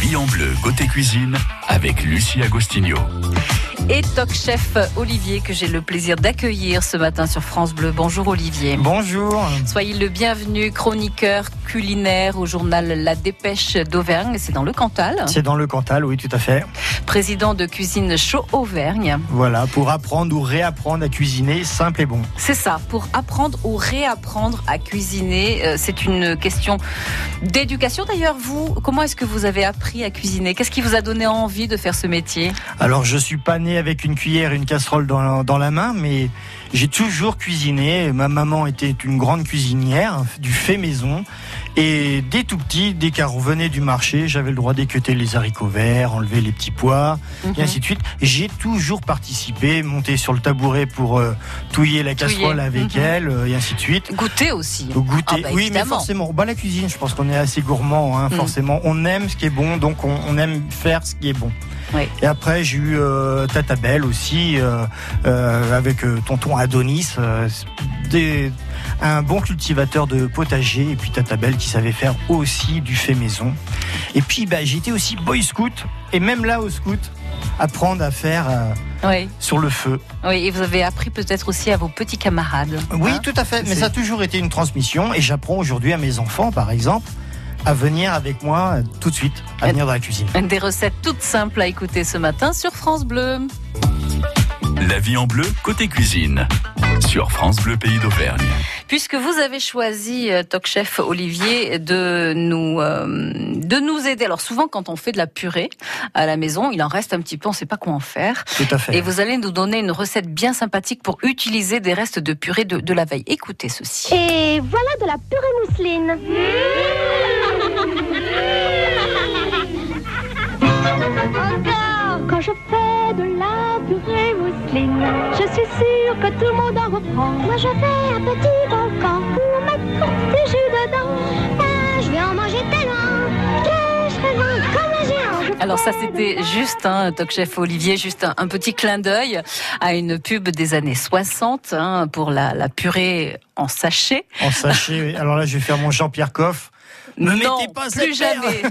vie en bleu côté cuisine avec Lucie Agostinho. Et Toc Chef Olivier que j'ai le plaisir d'accueillir ce matin sur France Bleu. Bonjour Olivier. Bonjour. Soyez le bienvenu, chroniqueur culinaire au journal La Dépêche d'Auvergne. C'est dans le Cantal. C'est dans le Cantal, oui, tout à fait. Président de Cuisine Chaud Auvergne. Voilà, pour apprendre ou réapprendre à cuisiner simple et bon. C'est ça, pour apprendre ou réapprendre à cuisiner. Euh, c'est une question d'éducation. D'ailleurs, vous, comment est-ce que vous avez appris à cuisiner? Qu'est-ce qui vous a donné envie de faire ce métier? Alors, je suis pas né avec une cuillère et une casserole dans, dans la main, mais j'ai toujours cuisiné. Ma maman était une grande cuisinière, du fait maison. Et dès tout petit, dès qu'elle revenait du marché, j'avais le droit d'équeuter les haricots verts, enlever les petits pois, et ainsi de suite. J'ai toujours participé, monté sur le tabouret pour euh, touiller la casserole avec Mhm. elle, euh, et ainsi de suite. Goûter aussi. Au goûter, Ah bah, oui, mais forcément. Bah, la cuisine, je pense qu'on est assez gourmand, hein, Mm. forcément. On aime ce qui est bon, donc on, on aime faire ce qui est bon. Oui. Et après, j'ai eu euh, Tata Belle aussi, euh, euh, avec tonton Adonis, des- un bon cultivateur de potager, et puis Tata Belle qui savait faire aussi du fait maison. Et puis, bah, j'étais aussi boy scout, et même là au scout, apprendre à faire euh, Oui. sur le feu. oui, et vous avez appris peut-être aussi à vos petits camarades. Oui, hein tout à fait. Mais ça a toujours été une transmission et j'apprends aujourd'hui à mes enfants, par exemple, à venir avec moi tout de suite, à venir dans la cuisine. Des recettes toutes simples à écouter ce matin sur France Bleu. La vie en bleu côté cuisine sur France Bleu Pays d'Auvergne. Puisque vous avez choisi, euh, Toc Chef Olivier, de nous, euh, de nous aider. Alors souvent, quand on fait de la purée à la maison, il en reste un petit peu, on ne sait pas quoi en faire. Tout à fait. Et vous allez nous donner une recette bien sympathique pour utiliser des restes de purée de, de la veille. Écoutez ceci. Et voilà de la purée mousseline. Encore Quand je fais de la purée mousseline, je suis sûre que tout le monde en reprend. Moi je fais un petit volcan pour mettre du jus dedans. Ah, je vais en manger tellement que je serai grande comme un géant. Alors ça, c'était juste, hein, Toc Chef Olivier, juste un, un petit clin d'œil à une pub des années 60 hein, pour la, la purée en sachet. En sachet, oui. alors là, je vais faire mon Jean-Pierre Coff. Ne non, mettez pas plus jamais.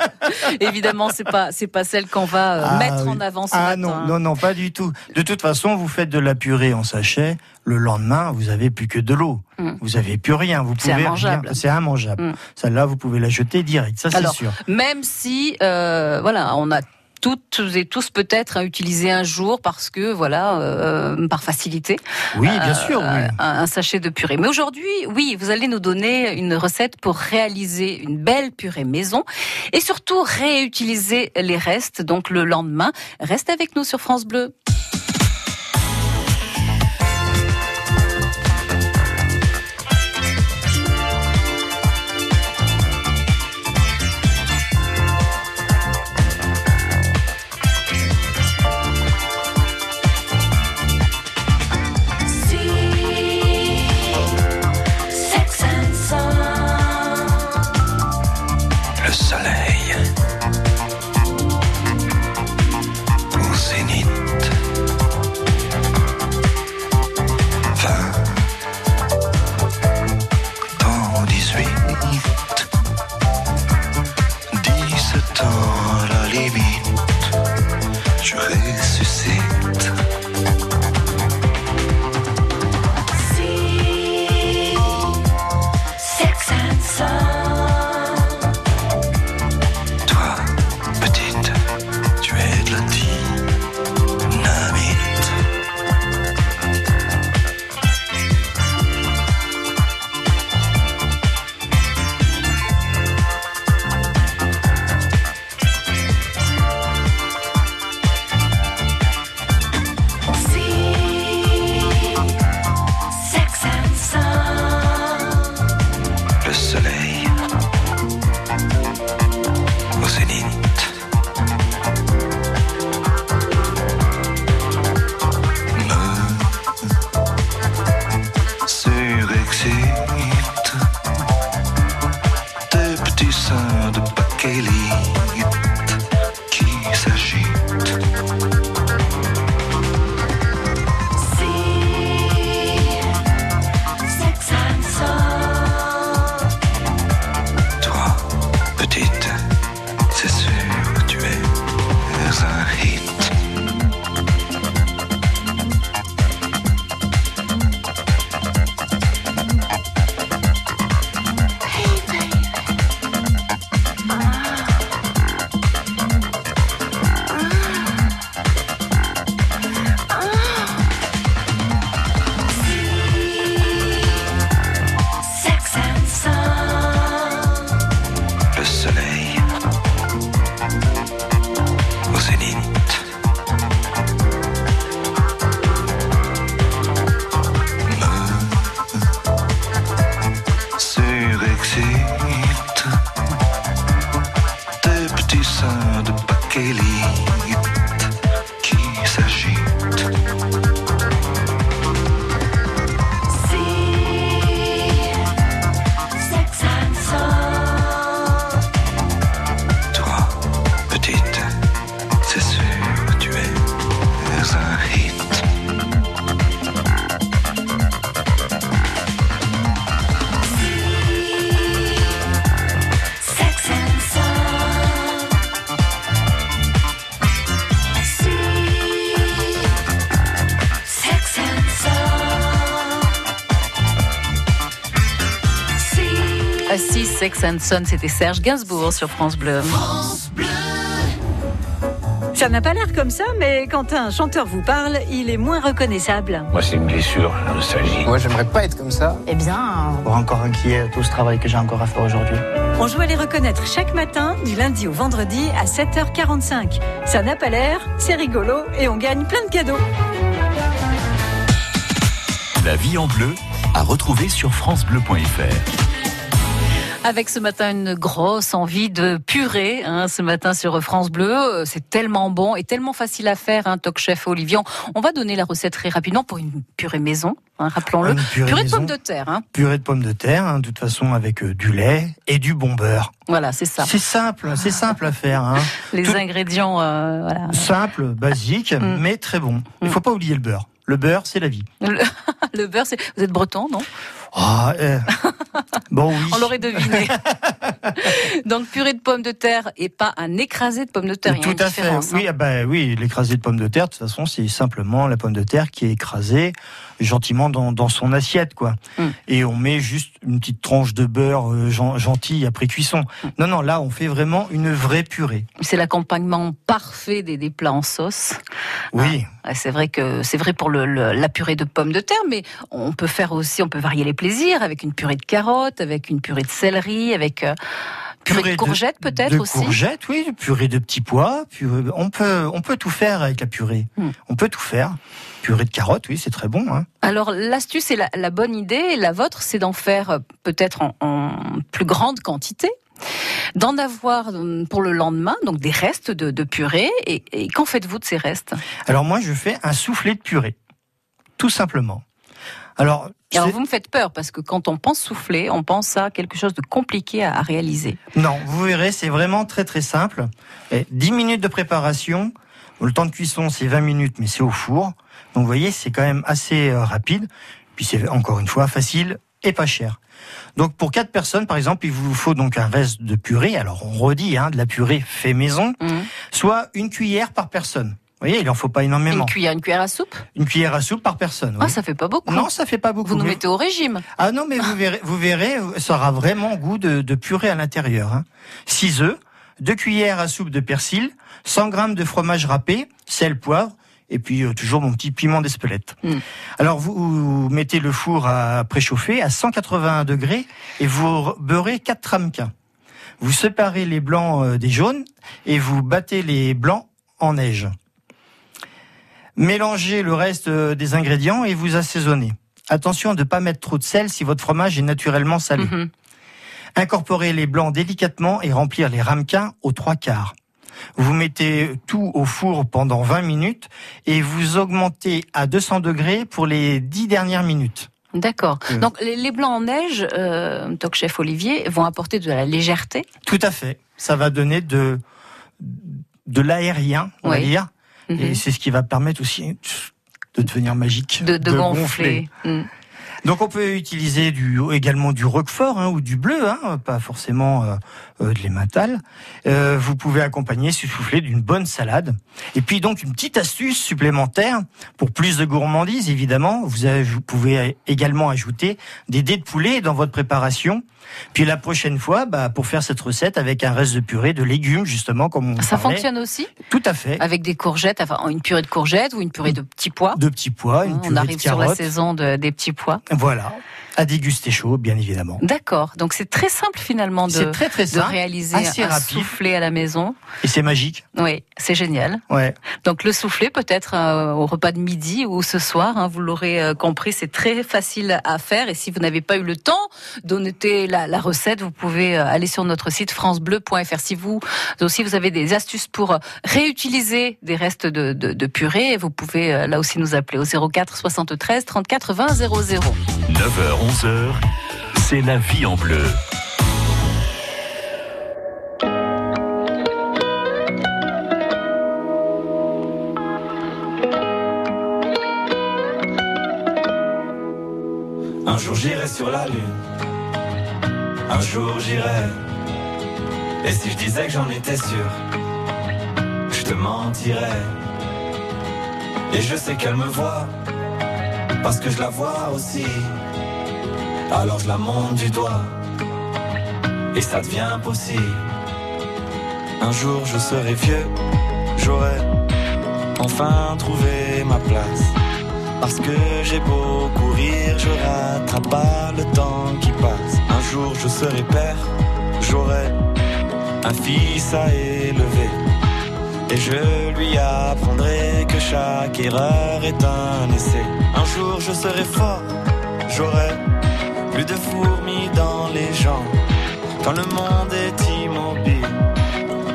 Évidemment, c'est pas c'est pas celle qu'on va euh, Ah, mettre oui. en avant ce Ah matin. non, non, non, pas du tout. De toute façon, vous faites de la purée en sachet. Le lendemain, vous avez plus que de l'eau. Mm. Vous avez plus rien. Vous C'est pouvez C'est immangeable. Mm. Celle-là, vous pouvez la jeter direct. Ça, c'est Alors, sûr. Même si, euh, voilà, on a toutes et tous peut-être à utiliser un jour parce que voilà euh, par facilité Oui, bien euh, sûr. oui. un, un sachet de purée. Mais aujourd'hui, oui, vous allez nous donner une recette pour réaliser une belle purée maison et surtout réutiliser les restes donc le lendemain. Reste avec nous sur France Bleu. danseur de Bakeli. Sex and Son, c'était Serge Gainsbourg sur France Bleu. Ça n'a pas l'air comme ça, mais quand un chanteur vous parle, il est moins reconnaissable. Moi, c'est une blessure, la nostalgie. Moi, j'aimerais pas être comme ça. Eh bien, Pour encore inquiet tout ce travail que j'ai encore à faire aujourd'hui. On joue à les reconnaître chaque matin, du lundi au vendredi à 7h45. Ça n'a pas l'air, c'est rigolo et on gagne plein de cadeaux. La vie en bleu à retrouver sur francebleu.fr. Avec ce matin une grosse envie de purée, hein, ce matin sur France Bleu. Euh, C'est tellement bon et tellement facile à faire, hein, Toc Chef Olivier. On va donner la recette très rapidement pour une purée maison, hein, rappelons-le. Une purée de pommes de terre, hein. Purée de pommes de terre, hein, de toute façon avec euh, du lait et du bon beurre. voilà, c'est ça. C'est simple, c'est simple à faire. Hein. Les tout- ingrédients, euh, voilà. Simple, basique, Mm. mais très bon. Il Mm. faut pas oublier le beurre. Le beurre, c'est la vie. Le, le beurre, c'est... vous êtes breton, non? Ah, euh, bon oui. On l'aurait deviné. Donc purée de pommes de terre et pas un écrasé de pommes de terre. Tout à fait. Oui, hein. ah bah oui, l'écrasé de pommes de terre, de toute façon, c'est simplement la pomme de terre qui est écrasée gentiment dans, dans son assiette, quoi. Mm. Et on met juste une petite tranche de beurre euh, gen- gentille après cuisson. Mm. Non, non, là, on fait vraiment une vraie purée. C'est l'accompagnement parfait des, des plats en sauce. Oui. Ah, C'est vrai que c'est vrai pour le, le- la purée de pommes de terre, mais on peut faire aussi, on peut varier les plaisirs avec une purée de carottes, avec une purée de céleri, avec euh, purée, de courgettes peut-être de aussi. courgettes, oui, purée de petits pois. Purée, on peut, on peut tout faire avec la purée. Mm. On peut tout faire. Purée de carottes, oui, c'est très bon. Hein. Alors l'astuce et la, la bonne idée, la vôtre, c'est d'en faire euh, peut-être en, en plus grande quantité, d'en avoir euh, pour le lendemain, donc des restes de, de purée. Et, et qu'en faites-vous de ces restes? Alors moi, je fais un soufflé de purée, tout simplement. Alors, Alors vous me faites peur parce que quand on pense souffler, on pense à quelque chose de compliqué à, à réaliser. non, vous verrez, c'est vraiment très très simple. Et 10 minutes de préparation. Le temps de cuisson, c'est 20 minutes, mais c'est au four. Donc vous voyez, c'est quand même assez euh, rapide. Puis c'est encore une fois facile et pas cher. Donc pour quatre personnes, par exemple, il vous faut donc un reste de purée. Alors on redit, hein, de la purée fait maison, Mhm. soit une cuillère par personne. Vous voyez, il en faut pas énormément. Une cuillère, une cuillère à soupe Une cuillère à soupe par personne. oui. Ah, ça fait pas beaucoup. Non, ça fait pas beaucoup. Vous nous mettez au régime. Ah non, mais vous verrez, vous verrez, ça aura vraiment goût de, de purée à l'intérieur. Hein. 6 œufs, 2 cuillères à soupe de persil, 100 grammes de fromage râpé, sel, poivre, et puis euh, toujours mon petit piment d'Espelette. Mm. Alors vous, vous mettez le four à préchauffer à 181 degrés et vous beurrez 4 ramequins. Vous séparez les blancs euh, des jaunes et vous battez les blancs en neige. Mélangez le reste euh, des ingrédients et vous assaisonnez. Attention de ne pas mettre trop de sel si votre fromage est naturellement salé. Mhm. Incorporez les blancs délicatement et remplir les ramequins aux trois quarts. Vous mettez tout au four pendant 20 minutes et vous augmentez à 200 degrés pour les 10 dernières minutes. D'accord. Euh. Donc les, blancs en neige, euh, Toc Chef Olivier, vont apporter de la légèreté. Tout à fait. Ça va donner de, de l'aérien, on va dire. Mhm. Et c'est ce qui va permettre aussi de devenir magique. de, de gonfler. Mm. Donc on peut utiliser du, également du roquefort hein, ou du bleu, hein, pas forcément euh, euh, de l'emmental. Euh, vous pouvez accompagner ce soufflé d'une bonne salade. Et puis donc une petite astuce supplémentaire pour plus de gourmandise évidemment. Vous, avez- vous pouvez également ajouter des dés de poulet dans votre préparation. Puis la prochaine fois, bah, pour faire cette recette avec un reste de purée de légumes justement comme on Ça parlait. fonctionne aussi Tout à fait. avec des courgettes, enfin une purée de courgettes ou une purée de petits pois. De petits pois, une Hein, purée On arrive sur la saison de- des petits pois. Voilà. À déguster chaud, bien évidemment. D'accord. Donc c'est très simple finalement de, très de réaliser assez un rapide. soufflé à la maison. Et c'est magique. Oui, c'est génial. Ouais. Donc le soufflé peut-être euh, au repas de midi ou ce soir, hein, vous l'aurez euh, compris, c'est très facile à faire. Et si vous n'avez pas eu le temps de noter la, la recette, vous pouvez euh, aller sur notre site francebleu.fr. Si vous aussi vous avez des astuces pour réutiliser des restes de, de, de purée, vous pouvez euh, là aussi nous appeler au 04 73 34 20 00. 9h, 11h, c'est la vie en bleu. Un jour j'irai sur la lune. Un jour j'irai. Et si je disais que j'en étais sûr, je te mentirais. Et je sais qu'elle me voit, parce que je la vois aussi. Alors je la monte du doigt, et ça devient possible. Un jour je serai vieux, j'aurai enfin trouvé ma place. Parce que j'ai beau courir, je rattrape pas le temps qui passe. Un jour je serai père, j'aurai un fils à élever. Et je lui apprendrai que chaque erreur est un essai. Un jour je serai fort, j'aurai plus de fourmis dans les jambes. Quand le monde est immobile,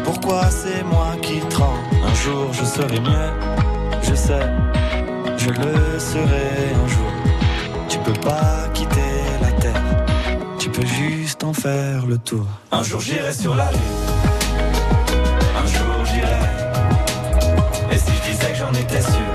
pourquoi c'est moi qui tremble? Un jour je serai mieux, je sais je le serai un jour. Tu peux pas quitter la terre, tu peux juste en faire le tour. Un jour j'irai sur la lune, un jour j'irai. Et si je disais que j'en étais sûr,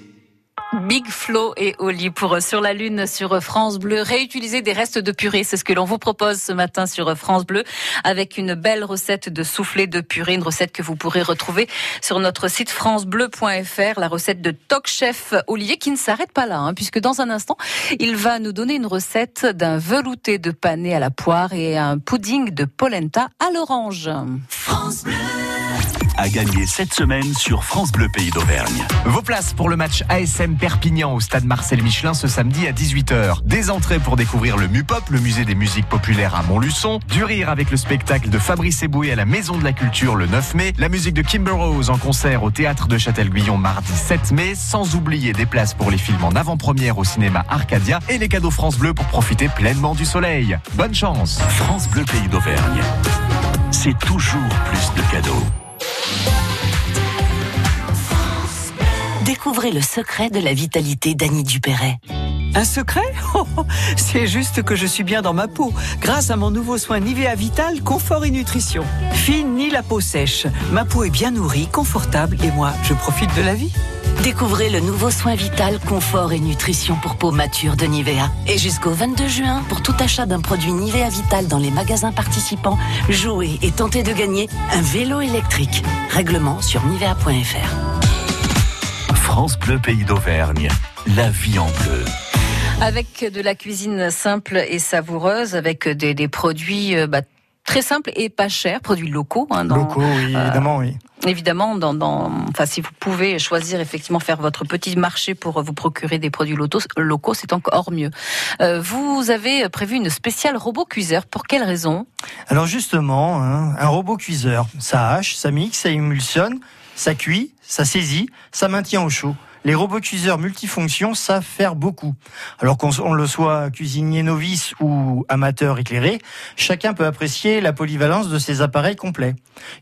Big Flo et Oli pour euh, Sur la Lune sur France Bleu. Réutiliser des restes de purée, c'est ce que l'on vous propose ce matin sur France Bleu avec une belle recette de soufflé de purée, une recette que vous pourrez retrouver sur notre site francebleu.fr, la recette de Toc Chef Olivier qui ne s'arrête pas là, hein, puisque dans un instant, il va nous donner une recette d'un velouté de panais à la poire et un pudding de polenta à l'orange. À gagner cette semaine sur France Bleu Pays d'Auvergne. Vos places pour le match ASM Perpignan au stade Marcel Michelin ce samedi à 18h. Des entrées pour découvrir le MUPOP, le musée des musiques populaires à Montluçon. Du rire avec le spectacle de Fabrice Eboué à la Maison de la Culture le 9 mai. La musique de Kimber Rose en concert au théâtre de Châtel-Guyon mardi 7 mai. Sans oublier des places pour les films en avant-première au cinéma Arcadia et les cadeaux France Bleu pour profiter pleinement du soleil. Bonne chance France Bleu Pays d'Auvergne. C'est toujours plus de cadeaux. Découvrez le secret de la vitalité d'Annie Dupéret. Un secret Oh, C'est juste que je suis bien dans ma peau, grâce à mon nouveau soin Nivea Vital Confort et Nutrition. Fine ni la peau sèche, ma peau est bien nourrie, confortable et moi, je profite de la vie. Découvrez le nouveau soin vital, confort et nutrition pour peau mature de Nivea. Et jusqu'au 22 juin, pour tout achat d'un produit Nivea Vital dans les magasins participants, jouez et tentez de gagner un vélo électrique. Règlement sur nivea.fr. France Bleu Pays d'Auvergne. La vie en bleu. Avec de la cuisine simple et savoureuse, avec des, des produits euh, bah, très simples et pas chers, produits locaux. hein, dans- Locaux, oui, évidemment, oui. Évidemment, dans, dans, enfin, si vous pouvez choisir effectivement faire votre petit marché pour vous procurer des produits locaux, locaux c'est encore mieux. Euh, vous avez prévu une spéciale robot cuiseur. Pour quelle raison? Alors justement, hein, un robot cuiseur, ça hache, ça mixe, ça émulsionne, ça cuit, ça saisit, ça maintient au chaud. Les robots cuiseurs multifonctions savent faire beaucoup. Alors qu'on on le soit cuisinier novice ou amateur éclairé, chacun peut apprécier la polyvalence de ces appareils complets.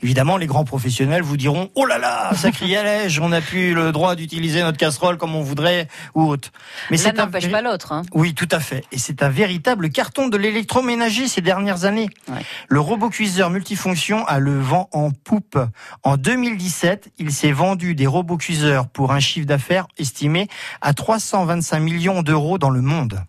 Évidemment, les grands professionnels vous diront "Oh là là, ça crie à on n'a plus le droit d'utiliser notre casserole comme on voudrait ou autre." C'est un n'empêche véri- pas l'autre. Hein. oui, tout à fait. Et c'est un véritable carton de l'électroménager ces dernières années. Ouais. Le robot cuiseur multifonction a le vent en poupe. En 2017, il s'est vendu des robots cuiseurs pour un chiffre d'affaires estimé à 325 millions d'euros dans le monde.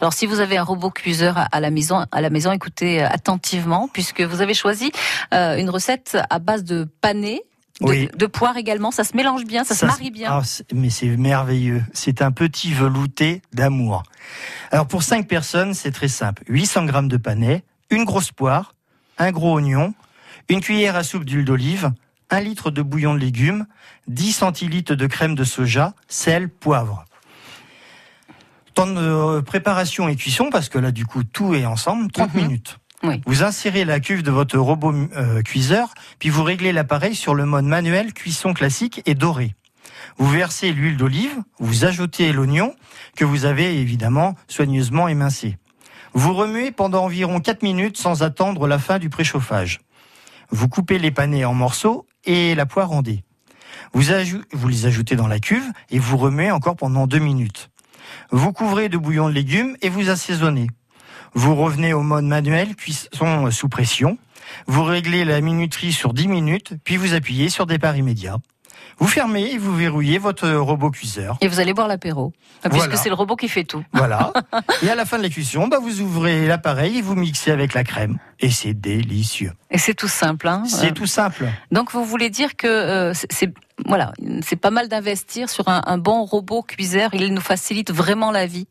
Alors, si vous avez un robot cuiseur à- la maison, à la maison, écoutez euh, attentivement, puisque vous avez choisi euh, une recette à base de panais. De, Oui. de poire également, ça se mélange bien, ça, se marie bien. Ah, c'est- mais c'est merveilleux. C'est un petit velouté d'amour. Alors pour 5 personnes, c'est très simple. 800 grammes de panais, une grosse poire, un gros oignon, une cuillère à soupe d'huile d'olive, un litre de bouillon de légumes, 10 centilitres de crème de soja, sel, poivre. Temps de euh, préparation et cuisson, parce que là du coup tout est ensemble, 30 Mhm. minutes. Oui. Vous insérez la cuve de votre robot euh, cuiseur, puis vous réglez l'appareil sur le mode manuel cuisson classique et doré. Vous versez l'huile d'olive, vous ajoutez l'oignon que vous avez évidemment soigneusement émincé. Vous remuez pendant environ 4 minutes sans attendre la fin du préchauffage. Vous coupez les panais en morceaux et la poire en dés. Vous, vous les ajoutez dans la cuve et vous remuez encore pendant 2 minutes. Vous couvrez de bouillon de légumes et vous assaisonnez. Vous revenez au mode manuel, cuisson sous pression. Vous réglez la minuterie sur 10 minutes, puis vous appuyez sur départ immédiat. Vous fermez et vous verrouillez votre robot cuiseur. Et vous allez boire l'apéro, puisque Voilà. c'est le robot qui fait tout. Voilà. et à la fin de la cuisson, bah, vous ouvrez l'appareil et vous mixez avec la crème. Et c'est délicieux. Et c'est tout simple. Hein C'est Euh, tout simple. Donc vous voulez dire que euh, c'est- voilà, c'est pas mal d'investir sur un, un bon robot cuiseur. Il nous facilite vraiment la vie.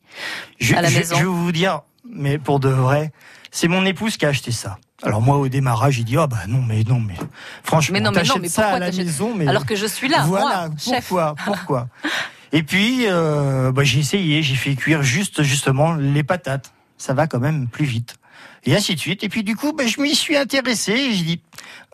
Je, à la je- maison. je vais vous dire, mais pour de vrai, c'est mon épouse qui a acheté ça. Alors moi, au démarrage, j'ai dit, oh bah non, mais non, mais franchement, Mais non, mais non, t'achètes mais ça à la maison, mais Alors que je suis là, voilà, moi, chef. pourquoi, pourquoi? Et puis, euh, bah, j'ai essayé, j'ai fait cuire juste justement les patates. Ça va quand même plus vite. Et ainsi de suite. Et puis du coup, bah, je m'y suis intéressé et j'ai dit,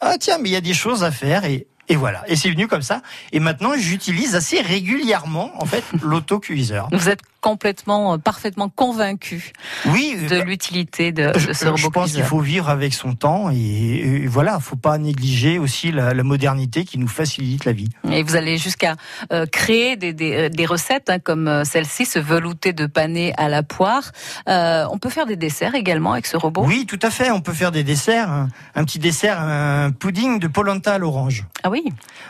ah tiens, mais il y a des choses à faire et et voilà. Et c'est venu comme ça. Et maintenant, j'utilise assez régulièrement, en fait, l'autocuiseur. Vous êtes complètement, euh, parfaitement convaincu Oui, de bah, l'utilité de, je, de ce je robot pense qu'il faut vivre avec son temps et, et voilà, faut pas négliger aussi la, la modernité qui nous facilite la vie. Et vous allez jusqu'à euh, créer des, des, euh, des recettes hein, comme euh, celle-ci, ce velouté de panais à la poire. Euh, on peut faire des desserts également avec ce robot? Oui, tout à fait. On peut faire des desserts. Un, un petit dessert, un pudding de polenta à l'orange. Ah oui?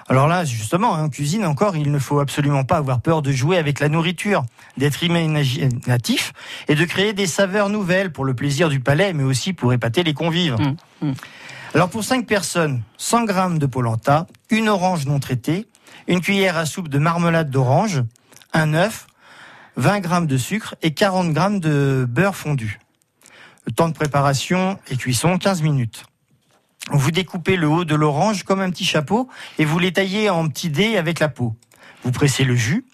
Alors là, justement, en cuisine encore, il ne faut absolument pas avoir peur de jouer avec la nourriture, d'être imaginatif et de créer des saveurs nouvelles pour le plaisir du palais, mais aussi pour épater les convives. Mm, mm. Alors pour 5 personnes, 100 grammes de polenta, une orange non traitée, une cuillère à soupe de marmelade d'orange, un œuf, 20 grammes de sucre et 40 grammes de beurre fondu. Le temps de préparation et cuisson, 15 minutes. Vous découpez le haut de l'orange comme un petit chapeau et vous les taillez en petits dés avec la peau. Vous pressez le jus.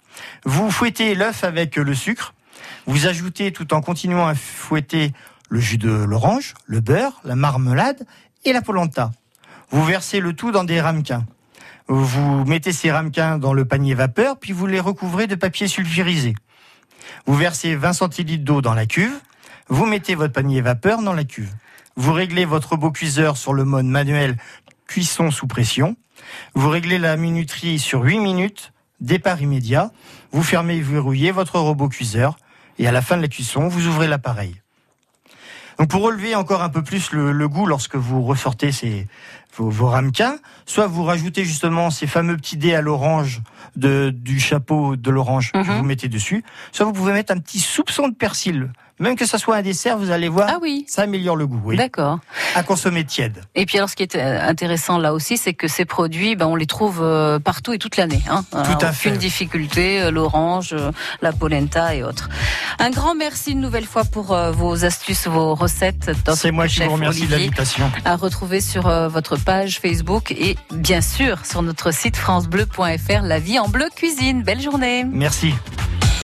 Vous fouettez l'œuf avec le sucre. Vous ajoutez tout en continuant à fouetter le jus de l'orange, le beurre, la marmelade et la polenta. Vous versez le tout dans des ramequins. Vous mettez ces ramequins dans le panier vapeur, puis vous les recouvrez de papier sulfurisé. Vous versez 20 centilitres d'eau dans la cuve. Vous mettez votre panier vapeur dans la cuve. Vous réglez votre robot cuiseur sur le mode manuel cuisson sous pression. Vous réglez la minuterie sur 8 minutes, départ immédiat. Vous fermez et verrouillez votre robot cuiseur. Et à la fin de la cuisson, vous ouvrez l'appareil. Donc pour relever encore un peu plus le, le goût lorsque vous ressortez ces, vos, vos, ramequins, soit vous rajoutez justement ces fameux petits dés à l'orange de, du chapeau de l'orange que vous mettez dessus, soit vous pouvez mettre un petit soupçon de persil. Même que ça soit un dessert, vous allez voir, ah oui. ça améliore le goût. Oui. D'accord. À consommer tiède. Et puis alors, ce qui est euh, intéressant là aussi, c'est que ces produits, ben, on les trouve euh, partout et toute l'année. Hein. Tout à Aucune fait. difficulté, euh, l'orange, la polenta et autres. Un grand merci une nouvelle fois pour vos astuces, vos recettes. C'est moi qui vous remercie de l'invitation. À retrouver sur votre page Facebook et bien sûr sur notre site francebleu.fr, la vie en bleu cuisine. Belle journée. Merci.